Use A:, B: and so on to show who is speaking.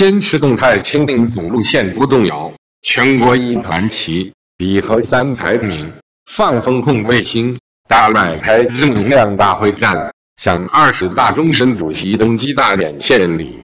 A: 坚持动态清零总路线不动摇，全国一盘棋，比和三排名，放风控卫星，大摆开正能量大会战，向二十大终身主席登基大典献礼。